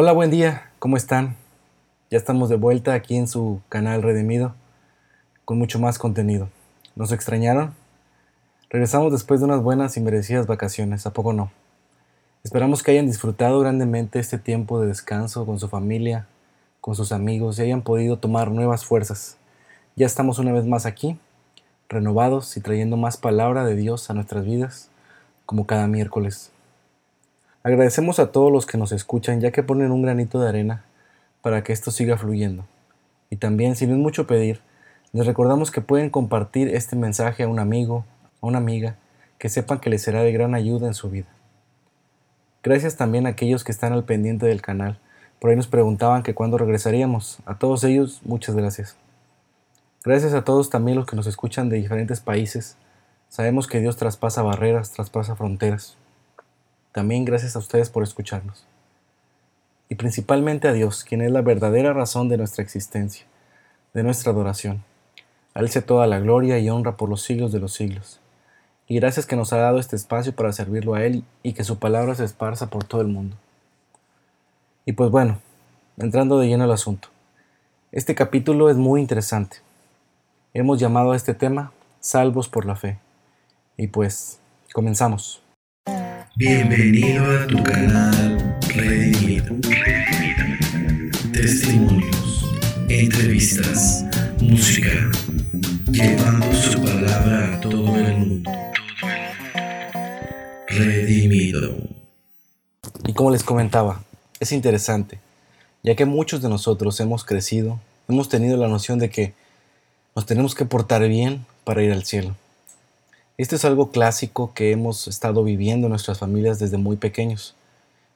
Hola, buen día, ¿cómo están? Ya estamos de vuelta aquí en su canal Redimido con mucho más contenido. ¿Nos extrañaron? Regresamos después de unas buenas y merecidas vacaciones, ¿a poco no? Esperamos que hayan disfrutado grandemente este tiempo de descanso con su familia, con sus amigos y hayan podido tomar nuevas fuerzas. Ya estamos una vez más aquí, renovados y trayendo más palabra de Dios a nuestras vidas, como cada miércoles. Agradecemos a todos los que nos escuchan ya que ponen un granito de arena para que esto siga fluyendo. Y también, si no es mucho pedir, les recordamos que pueden compartir este mensaje a un amigo, a una amiga, que sepan que les será de gran ayuda en su vida. Gracias también a aquellos que están al pendiente del canal. Por ahí nos preguntaban que cuándo regresaríamos. A todos ellos, muchas gracias. Gracias a todos también los que nos escuchan de diferentes países. Sabemos que Dios traspasa barreras, traspasa fronteras. También gracias a ustedes por escucharnos. Y principalmente a Dios, quien es la verdadera razón de nuestra existencia, de nuestra adoración. A Él toda la gloria y honra por los siglos de los siglos. Y gracias que nos ha dado este espacio para servirlo a Él y que su palabra se esparza por todo el mundo. Y pues bueno, entrando de lleno al asunto. Este capítulo es muy interesante. Hemos llamado a este tema Salvos por la Fe. Y pues, comenzamos. Bienvenido a tu canal Redimido. Testimonios, entrevistas, música, llevando su palabra a todo el mundo. Redimido. Y como les comentaba, es interesante, ya que muchos de nosotros hemos crecido, hemos tenido la noción de que nos tenemos que portar bien para ir al cielo. Esto es algo clásico que hemos estado viviendo en nuestras familias desde muy pequeños.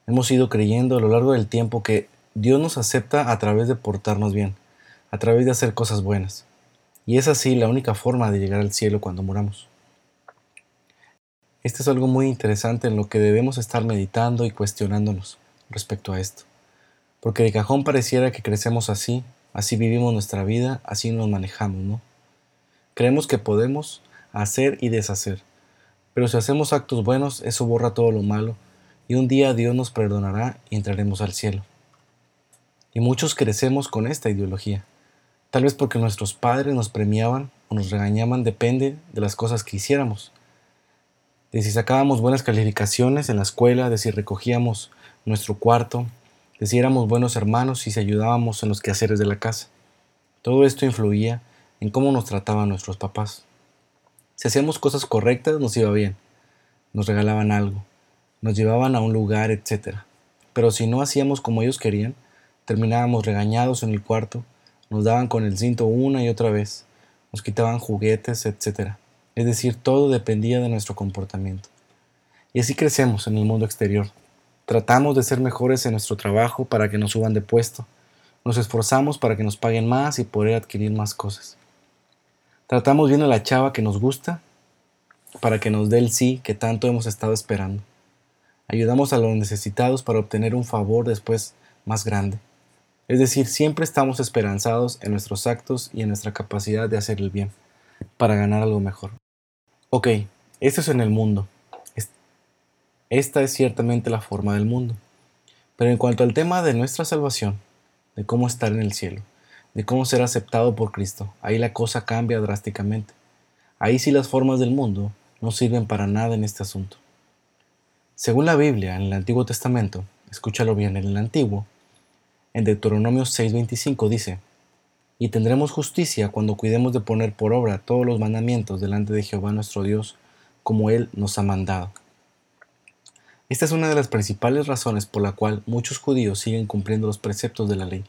Hemos ido creyendo a lo largo del tiempo que Dios nos acepta a través de portarnos bien, a través de hacer cosas buenas. Y es así la única forma de llegar al cielo cuando muramos. Esto es algo muy interesante en lo que debemos estar meditando y cuestionándonos respecto a esto. Porque de cajón pareciera que crecemos así, así vivimos nuestra vida, así nos manejamos, ¿no? Creemos que podemos hacer y deshacer. Pero si hacemos actos buenos, eso borra todo lo malo, y un día Dios nos perdonará y entraremos al cielo. Y muchos crecemos con esta ideología, tal vez porque nuestros padres nos premiaban o nos regañaban, depende de las cosas que hiciéramos. De si sacábamos buenas calificaciones en la escuela, de si recogíamos nuestro cuarto, de si éramos buenos hermanos y si ayudábamos en los quehaceres de la casa. Todo esto influía en cómo nos trataban nuestros papás. Si hacíamos cosas correctas, nos iba bien. Nos regalaban algo, nos llevaban a un lugar, etc. Pero si no hacíamos como ellos querían, terminábamos regañados en el cuarto, nos daban con el cinto una y otra vez, nos quitaban juguetes, etc. Es decir, todo dependía de nuestro comportamiento. Y así crecemos en el mundo exterior. Tratamos de ser mejores en nuestro trabajo para que nos suban de puesto. Nos esforzamos para que nos paguen más y poder adquirir más cosas. Tratamos bien a la chava que nos gusta para que nos dé el sí que tanto hemos estado esperando. Ayudamos a los necesitados para obtener un favor después más grande. Es decir, siempre estamos esperanzados en nuestros actos y en nuestra capacidad de hacer el bien, para ganar algo mejor. Ok, esto es en el mundo. Esta es ciertamente la forma del mundo. Pero en cuanto al tema de nuestra salvación, de cómo estar en el cielo, de cómo ser aceptado por Cristo, ahí la cosa cambia drásticamente. Ahí sí las formas del mundo no sirven para nada en este asunto. Según la Biblia, en el Antiguo Testamento, escúchalo bien, en el Antiguo, en Deuteronomio 6:25 dice, y tendremos justicia cuando cuidemos de poner por obra todos los mandamientos delante de Jehová nuestro Dios, como Él nos ha mandado. Esta es una de las principales razones por la cual muchos judíos siguen cumpliendo los preceptos de la ley.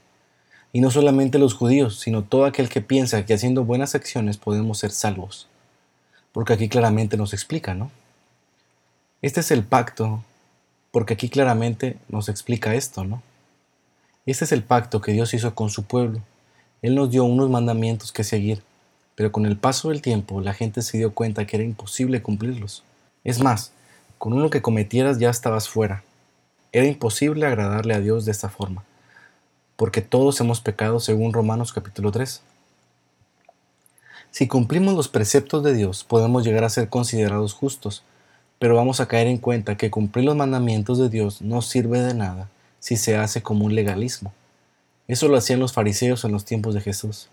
Y no solamente los judíos, sino todo aquel que piensa que haciendo buenas acciones podemos ser salvos. Porque aquí claramente nos explica, ¿no? Este es el pacto, porque aquí claramente nos explica esto, ¿no? Este es el pacto que Dios hizo con su pueblo. Él nos dio unos mandamientos que seguir, pero con el paso del tiempo la gente se dio cuenta que era imposible cumplirlos. Es más, con uno que cometieras ya estabas fuera. Era imposible agradarle a Dios de esta forma porque todos hemos pecado según Romanos capítulo 3. Si cumplimos los preceptos de Dios, podemos llegar a ser considerados justos, pero vamos a caer en cuenta que cumplir los mandamientos de Dios no sirve de nada si se hace como un legalismo. Eso lo hacían los fariseos en los tiempos de Jesús.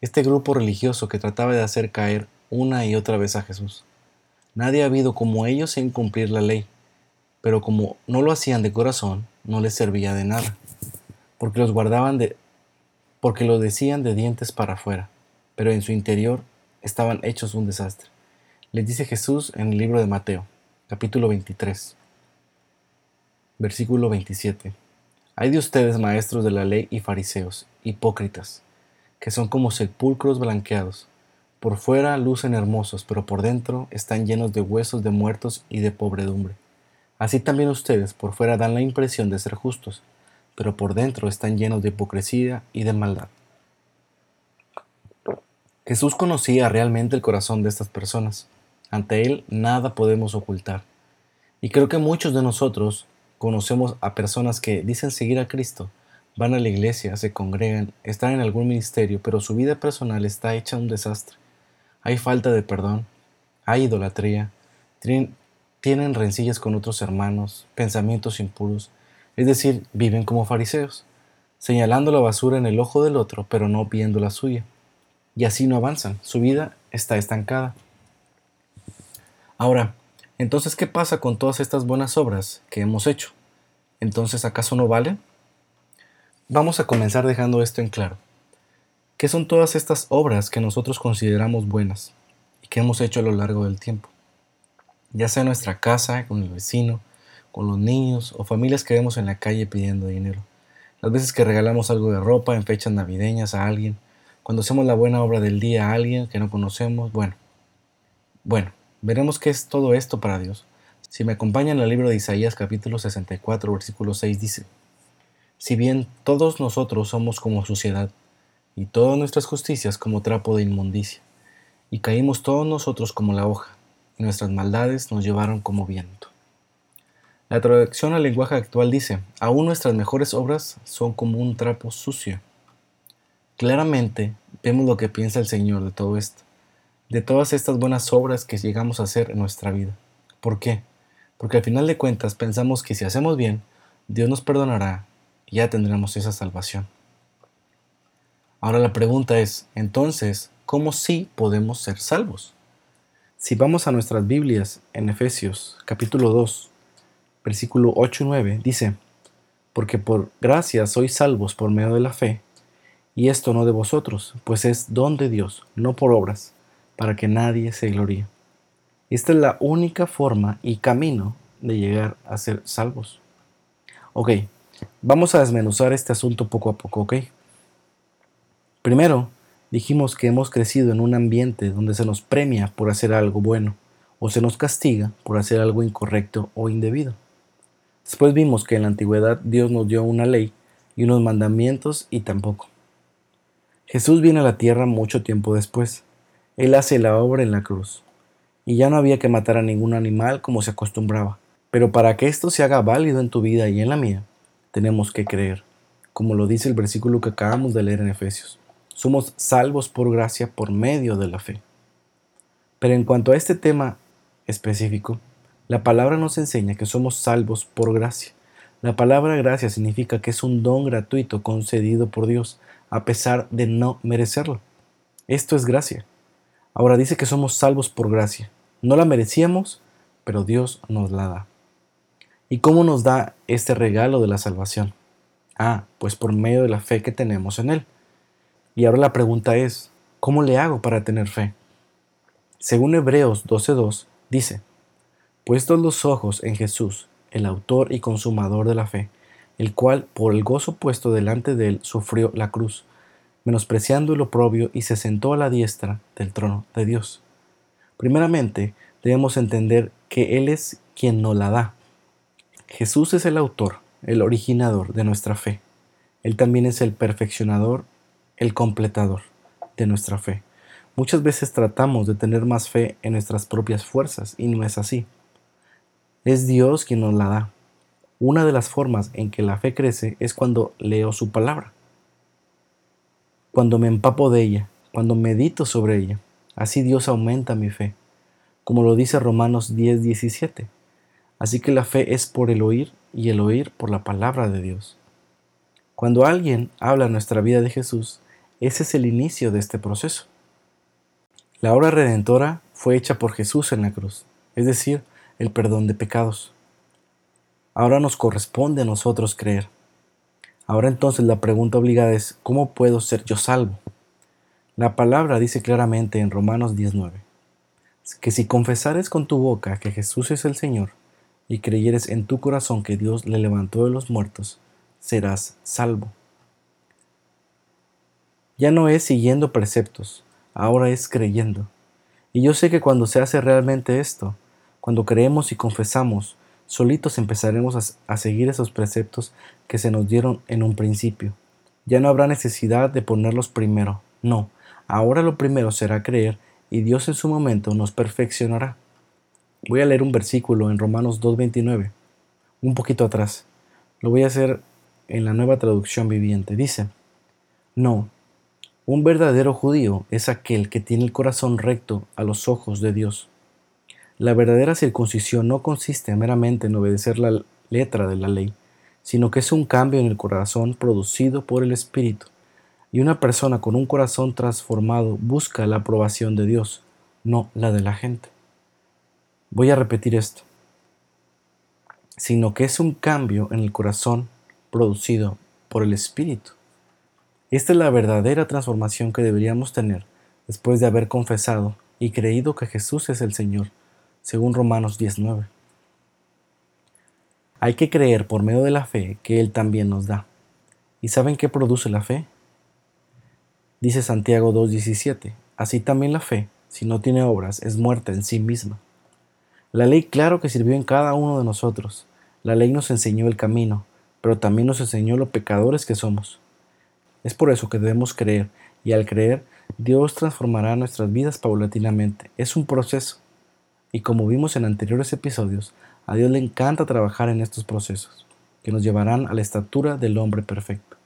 Este grupo religioso que trataba de hacer caer una y otra vez a Jesús. Nadie ha habido como ellos en cumplir la ley, pero como no lo hacían de corazón, no les servía de nada, porque los guardaban de porque lo decían de dientes para afuera, pero en su interior estaban hechos un desastre. Les dice Jesús en el libro de Mateo, capítulo 23, versículo 27. Hay de ustedes, maestros de la ley y fariseos, hipócritas, que son como sepulcros blanqueados. Por fuera lucen hermosos, pero por dentro están llenos de huesos de muertos y de pobredumbre. Así también ustedes por fuera dan la impresión de ser justos, pero por dentro están llenos de hipocresía y de maldad. Jesús conocía realmente el corazón de estas personas. Ante Él nada podemos ocultar. Y creo que muchos de nosotros conocemos a personas que dicen seguir a Cristo, van a la iglesia, se congregan, están en algún ministerio, pero su vida personal está hecha un desastre. Hay falta de perdón, hay idolatría, tienen, tienen rencillas con otros hermanos, pensamientos impuros, es decir, viven como fariseos, señalando la basura en el ojo del otro, pero no viendo la suya. Y así no avanzan, su vida está estancada. Ahora, entonces, ¿qué pasa con todas estas buenas obras que hemos hecho? Entonces, ¿acaso no valen? Vamos a comenzar dejando esto en claro. ¿Qué son todas estas obras que nosotros consideramos buenas y que hemos hecho a lo largo del tiempo? Ya sea en nuestra casa, con el vecino, con los niños o familias que vemos en la calle pidiendo dinero. Las veces que regalamos algo de ropa en fechas navideñas a alguien, cuando hacemos la buena obra del día a alguien que no conocemos, bueno. Bueno, veremos qué es todo esto para Dios. Si me acompañan el libro de Isaías capítulo 64 versículo 6 dice, Si bien todos nosotros somos como suciedad, y todas nuestras justicias como trapo de inmundicia. Y caímos todos nosotros como la hoja, y nuestras maldades nos llevaron como viento. La traducción al lenguaje actual dice, aún nuestras mejores obras son como un trapo sucio. Claramente vemos lo que piensa el Señor de todo esto, de todas estas buenas obras que llegamos a hacer en nuestra vida. ¿Por qué? Porque al final de cuentas pensamos que si hacemos bien, Dios nos perdonará y ya tendremos esa salvación. Ahora la pregunta es, entonces, ¿cómo sí podemos ser salvos? Si vamos a nuestras Biblias en Efesios capítulo 2, versículo 8 y 9, dice, Porque por gracia sois salvos por medio de la fe, y esto no de vosotros, pues es don de Dios, no por obras, para que nadie se gloríe. Esta es la única forma y camino de llegar a ser salvos. Ok, vamos a desmenuzar este asunto poco a poco, ¿ok? Primero, dijimos que hemos crecido en un ambiente donde se nos premia por hacer algo bueno o se nos castiga por hacer algo incorrecto o indebido. Después vimos que en la antigüedad Dios nos dio una ley y unos mandamientos y tampoco. Jesús viene a la tierra mucho tiempo después. Él hace la obra en la cruz. Y ya no había que matar a ningún animal como se acostumbraba. Pero para que esto se haga válido en tu vida y en la mía, tenemos que creer, como lo dice el versículo que acabamos de leer en Efesios. Somos salvos por gracia por medio de la fe. Pero en cuanto a este tema específico, la palabra nos enseña que somos salvos por gracia. La palabra gracia significa que es un don gratuito concedido por Dios, a pesar de no merecerlo. Esto es gracia. Ahora dice que somos salvos por gracia. No la merecíamos, pero Dios nos la da. ¿Y cómo nos da este regalo de la salvación? Ah, pues por medio de la fe que tenemos en Él. Y ahora la pregunta es, ¿cómo le hago para tener fe? Según Hebreos 12.2 dice, Puestos los ojos en Jesús, el autor y consumador de la fe, el cual por el gozo puesto delante de él sufrió la cruz, menospreciando el oprobio y se sentó a la diestra del trono de Dios. Primeramente, debemos entender que Él es quien nos la da. Jesús es el autor, el originador de nuestra fe. Él también es el perfeccionador el completador de nuestra fe. Muchas veces tratamos de tener más fe en nuestras propias fuerzas y no es así. Es Dios quien nos la da. Una de las formas en que la fe crece es cuando leo su palabra, cuando me empapo de ella, cuando medito sobre ella. Así Dios aumenta mi fe, como lo dice Romanos 10:17. Así que la fe es por el oír y el oír por la palabra de Dios. Cuando alguien habla nuestra vida de Jesús, ese es el inicio de este proceso. La obra redentora fue hecha por Jesús en la cruz, es decir, el perdón de pecados. Ahora nos corresponde a nosotros creer. Ahora entonces la pregunta obligada es, ¿cómo puedo ser yo salvo? La palabra dice claramente en Romanos 19, que si confesares con tu boca que Jesús es el Señor y creyeres en tu corazón que Dios le levantó de los muertos, serás salvo. Ya no es siguiendo preceptos, ahora es creyendo. Y yo sé que cuando se hace realmente esto, cuando creemos y confesamos, solitos empezaremos a, seguir esos preceptos que se nos dieron en un principio. Ya no habrá necesidad de ponerlos primero, no, ahora lo primero será creer y Dios en su momento nos perfeccionará. Voy a leer un versículo en Romanos 2.29, un poquito atrás. Lo voy a hacer en la nueva traducción viviente. Dice, no, un verdadero judío es aquel que tiene el corazón recto a los ojos de Dios. La verdadera circuncisión no consiste meramente en obedecer la letra de la ley, sino que es un cambio en el corazón producido por el Espíritu. Y una persona con un corazón transformado busca la aprobación de Dios, no la de la gente. Voy a repetir esto. Sino que es un cambio en el corazón producido por el Espíritu. Esta es la verdadera transformación que deberíamos tener después de haber confesado y creído que Jesús es el Señor según Romanos 19. Hay que creer por medio de la fe que Él también nos da. ¿Y saben qué produce la fe? Dice Santiago 2.17, así también la fe, si no tiene obras, es muerta en sí misma. La ley claro que sirvió en cada uno de nosotros. La ley nos enseñó el camino, pero también nos enseñó lo pecadores que somos. Es por eso que debemos creer, y al creer, Dios transformará nuestras vidas paulatinamente. Es un proceso. Y como vimos en anteriores episodios, a Dios le encanta trabajar en estos procesos, que nos llevarán a la estatura del hombre perfecto.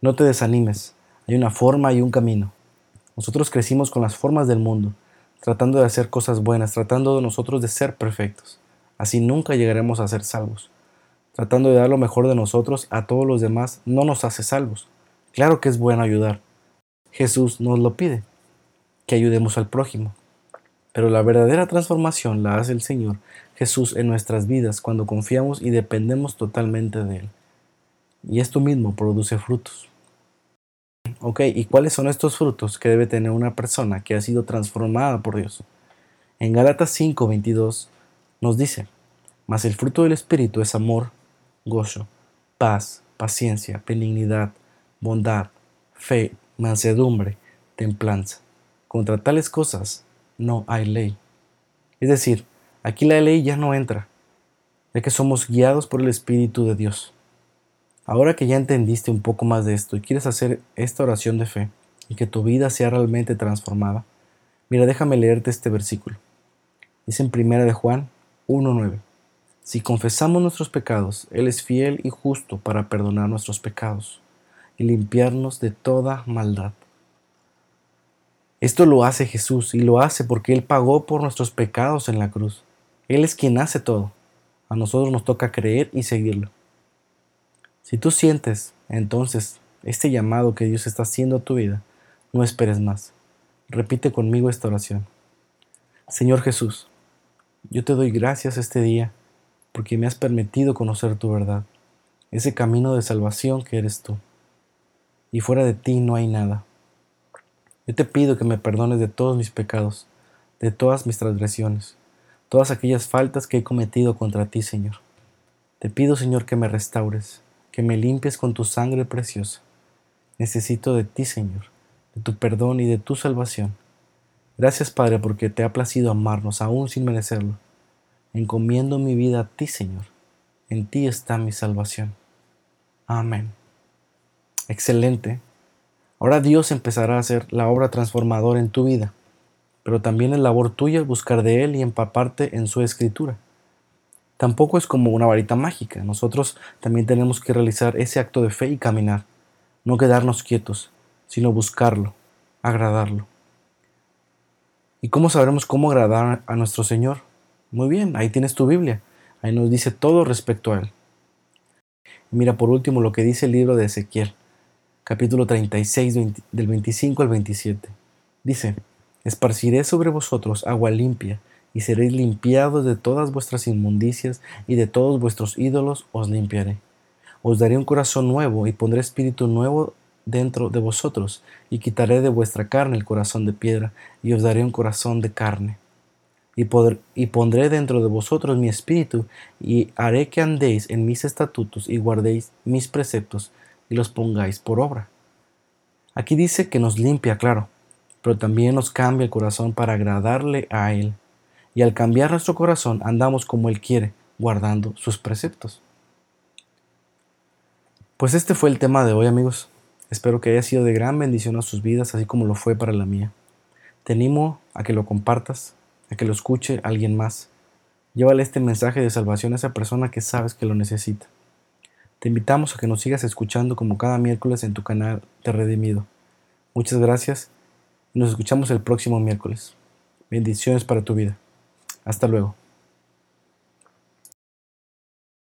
No te desanimes, hay una forma y un camino. Nosotros crecimos con las formas del mundo, tratando de hacer cosas buenas, tratando de nosotros de ser perfectos. Así nunca llegaremos a ser salvos. Tratando de dar lo mejor de nosotros a todos los demás no nos hace salvos. Claro que es bueno ayudar. Jesús nos lo pide, que ayudemos al prójimo. Pero la verdadera transformación la hace el Señor Jesús en nuestras vidas cuando confiamos y dependemos totalmente de Él. Y esto mismo produce frutos. Ok, ¿y cuáles son estos frutos que debe tener una persona que ha sido transformada por Dios? En Gálatas 5:22 nos dice, mas el fruto del Espíritu es amor, gozo, paz, paciencia, benignidad, bondad, fe, mansedumbre, templanza. Contra tales cosas no hay ley. Es decir, aquí la ley ya no entra, ya que somos guiados por el Espíritu de Dios. Ahora que ya entendiste un poco más de esto y quieres hacer esta oración de fe y que tu vida sea realmente transformada, mira, déjame leerte este versículo. Dice en primera de Juan 1.9. Si confesamos nuestros pecados, Él es fiel y justo para perdonar nuestros pecados y limpiarnos de toda maldad. Esto lo hace Jesús y lo hace porque Él pagó por nuestros pecados en la cruz. Él es quien hace todo. A nosotros nos toca creer y seguirlo. Si tú sientes entonces este llamado que Dios está haciendo a tu vida, no esperes más. Repite conmigo esta oración. Señor Jesús, yo te doy gracias este día porque me has permitido conocer tu verdad, ese camino de salvación que eres tú. Y fuera de ti no hay nada. Yo te pido que me perdones de todos mis pecados, de todas mis transgresiones, todas aquellas faltas que he cometido contra ti, Señor. Te pido, Señor, que me restaures, que me limpies con tu sangre preciosa. Necesito de ti, Señor, de tu perdón y de tu salvación. Gracias, Padre, porque te ha placido amarnos aún sin merecerlo. Encomiendo mi vida a ti, Señor. En ti está mi salvación. Amén. Excelente. Ahora Dios empezará a hacer la obra transformadora en tu vida, pero también es labor tuya buscar de Él y empaparte en su escritura. Tampoco es como una varita mágica, nosotros también tenemos que realizar ese acto de fe y caminar, no quedarnos quietos, sino buscarlo, agradarlo. ¿Y cómo sabremos cómo agradar a nuestro Señor? Muy bien, ahí tienes tu Biblia, ahí nos dice todo respecto a Él. Mira por último lo que dice el libro de Ezequiel, capítulo 36, del 25 al 27. Dice, Esparciré sobre vosotros agua limpia, y seréis limpiados de todas vuestras inmundicias, y de todos vuestros ídolos os limpiaré. Os daré un corazón nuevo, y pondré espíritu nuevo dentro de vosotros, y quitaré de vuestra carne el corazón de piedra, y os daré un corazón de carne. Y, y, pondré dentro de vosotros mi espíritu, y haré que andéis en mis estatutos y guardéis mis preceptos, y los pongáis por obra. Aquí dice que nos limpia, claro, pero también nos cambia el corazón para agradarle a Él. Y al cambiar nuestro corazón andamos como Él quiere, guardando sus preceptos. Pues este fue el tema de hoy amigos. Espero que haya sido de gran bendición a sus vidas, así como lo fue para la mía. Te animo a que lo compartas, a que lo escuche alguien más. Llévale este mensaje de salvación a esa persona que sabes que lo necesita. Te invitamos a que nos sigas escuchando como cada miércoles en tu canal de Redimido. Muchas gracias y nos escuchamos el próximo miércoles. Bendiciones para tu vida. Hasta luego.